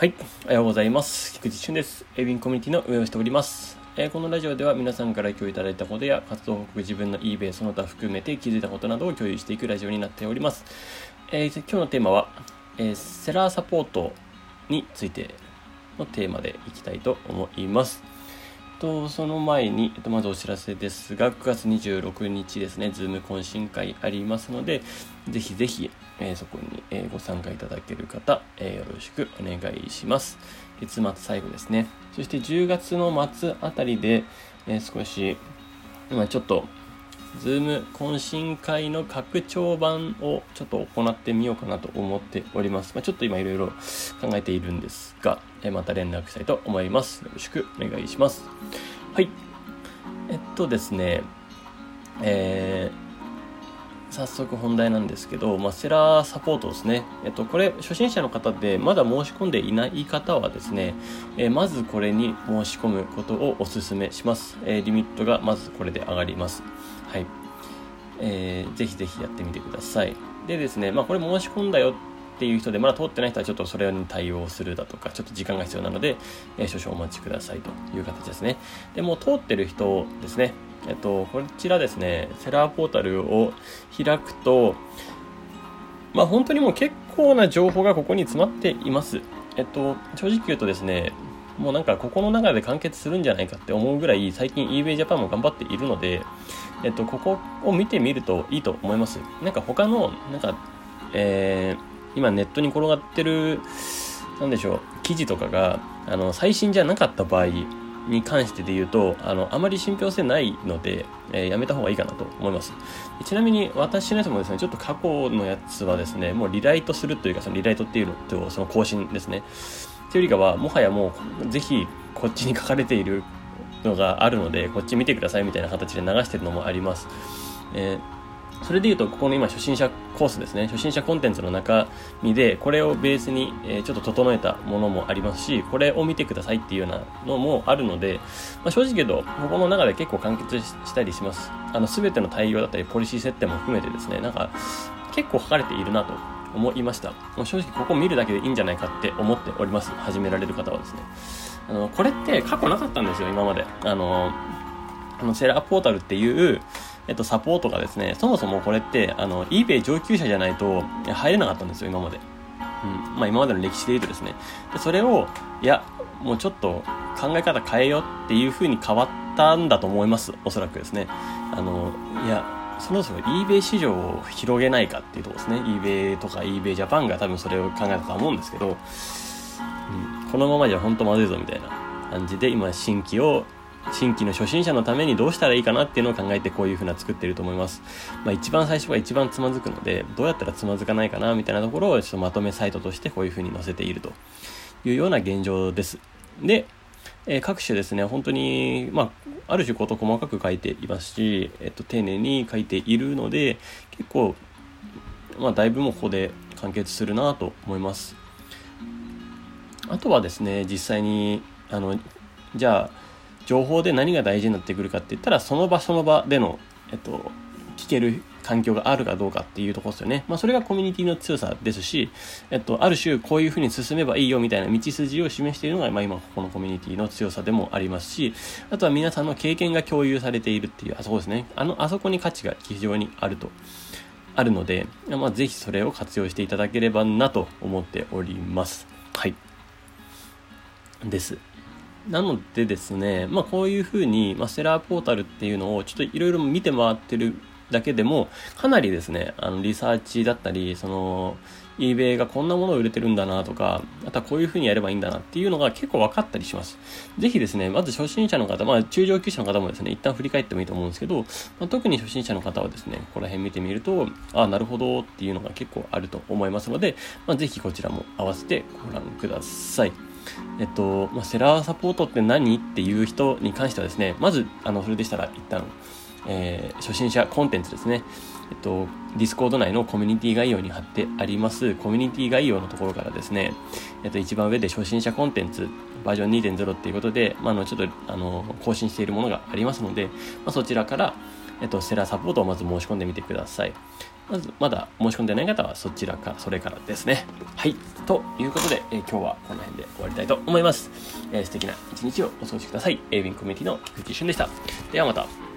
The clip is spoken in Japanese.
はい、おはようございます。菊池俊です。エビンコミュニティの運営をしております。えー、このラジオでは皆さんから共有いただいたことや活動報告、自分の eBay その他含めて気づいたことなどを共有していくラジオになっております。えー、今日のテーマは、えー、セラーサポートについてのテーマでいきたいと思います。とその前に、えっと、まずお知らせですが、9月26日ですね、 Zoom 懇親会ありますので、ぜひぜひ、えー、そこに、えー、ご参加いただける方、えー、よろしくお願いします。月末最後ですね。そして10月の末あたりで、え少し、今ちょっと、ズーム懇親会の拡張版をちょっと行ってみようかなと思っております。まあ、ちょっと今いろいろ考えているんですが、えまた連絡したいと思います。よろしくお願いします。はい。えっとですね、えー早速本題なんですけど、まあ、セラーサポートですね。えっと、これ、初心者の方でまだ申し込んでいない方はですね、え、まずこれに申し込むことをお勧めします。え、リミットがまずこれで上がります。はい。えー、ぜひぜひやってみてください。でですね、まあ、これ申し込んだよっていう人で、まだ通ってない人はちょっとそれに対応するだとか、ちょっと時間が必要なので、えー、少々お待ちくださいという形ですね。で、も通ってる人ですね、えっと、こちらですね、セラーポータルを開くと、まあ本当にもう結構な情報がここに詰まっています。えっと、正直言うとですね、もうなんかここの中で完結するんじゃないかって思うぐらい最近 eBay Japan も頑張っているので、えっと、ここを見てみるといいと思います。なんか他の、なんか、えー、今ネットに転がってる、なんでしょう、記事とかが、あの、最新じゃなかった場合、に関してで言うと、あの、あまり信憑性ないので、えー、やめた方がいいかなと思います。ちなみに私のやつもですね、ちょっと過去のやつはですね、もうリライトするというか、そのリライトっていうのと、その更新ですね。というよりかは、もはやもう、ぜひ、こっちに書かれているのがあるので、こっち見てくださいみたいな形で流してるのもあります。えーそれで言うと、ここの今、初心者コースですね。初心者コンテンツの中身で、これをベースに、えちょっと整えたものもありますし、これを見てくださいっていうようなのもあるので、まあ、正直言うと、ここの中で結構完結したりします。あの、すべての対応だったり、ポリシー設定も含めてですね、なんか、結構書かれているなと思いました。もう正直ここ見るだけでいいんじゃないかって思っております。始められる方はですね。あの、これって過去なかったんですよ、今まで。あの、あのセラーポータルっていう、えっと、サポートがですね、そもそもこれって、あの、eBay 上級者じゃないと入れなかったんですよ、今まで。うん。まあ、今までの歴史で言うとですね。で、それを、いや、もうちょっと考え方変えようっていう風に変わったんだと思います、おそらくですね。あの、いや、そもそも eBay 市場を広げないかっていうとこですね。eBay とか eBay Japan が多分それを考えたと思うんですけど、うん、このままじゃ本当まずいぞみたいな感じで今新規を新規の初心者のためにどうしたらいいかなっていうのを考えてこういう風な作ってると思います。まあ一番最初が一番つまずくので、どうやったらつまずかないかなみたいなところをちょっとまとめサイトとしてこういう風に載せているというような現状です。で、えー、各種ですね、本当に、まあ、ある種こと細かく書いていますし、えっと、丁寧に書いているので、結構、まあ、だいぶもうここで完結するなと思います。あとはですね、実際に、あの、じゃあ、情報で何が大事になってくるかって言ったら、その場その場での、えっと、聞ける環境があるかどうかっていうところですよね。まあ、それがコミュニティの強さですし、えっと、ある種こういうふうに進めばいいよみたいな道筋を示しているのが、まあ、今ここのコミュニティの強さでもありますし、あとは皆さんの経験が共有されているっていう、あそこですね。あの、あそこに価値が非常にあると。あるので、まあ、ぜひそれを活用していただければなと思っております。はい。です。なのでですね、まあこういうふうに、まあ、セラーポータルっていうのをちょっといろいろ見て回ってるだけでも、かなりですね、あの、リサーチだったり、その、eBay がこんなものを売れてるんだなとか、あとはこういうふうにやればいいんだなっていうのが結構分かったりします。ぜひですね、まず初心者の方、まあ中上級者の方もですね、一旦振り返ってもいいと思うんですけど、まあ、特に初心者の方はですね、ここら辺見てみると、ああ、なるほどっていうのが結構あると思いますので、まあ、ぜひこちらも合わせてご覧ください。えっと、まあ、セラーサポートって何？っていう人に関してはですね、まず、あの、それでしたら一旦、えー、初心者コンテンツですね。えっと、 Discord 内のコミュニティ概要に貼ってあります、コミュニティ概要のところからですね、えっと、一番上で初心者コンテンツ、バージョン2.0っていうことで、まあ、あの、ちょっと、あの、更新しているものがありますので、まあ、そちらから、えっと、セラーサポートをまず申し込んでみてください。まず、まだ申し込んでない方はそちらか、それからですね。はい。ということで、えー、今日はこの辺で終わりたいと思います。えー、素敵な一日をお過ごしください。エイビンコミュニティの菊池俊でした。ではまた。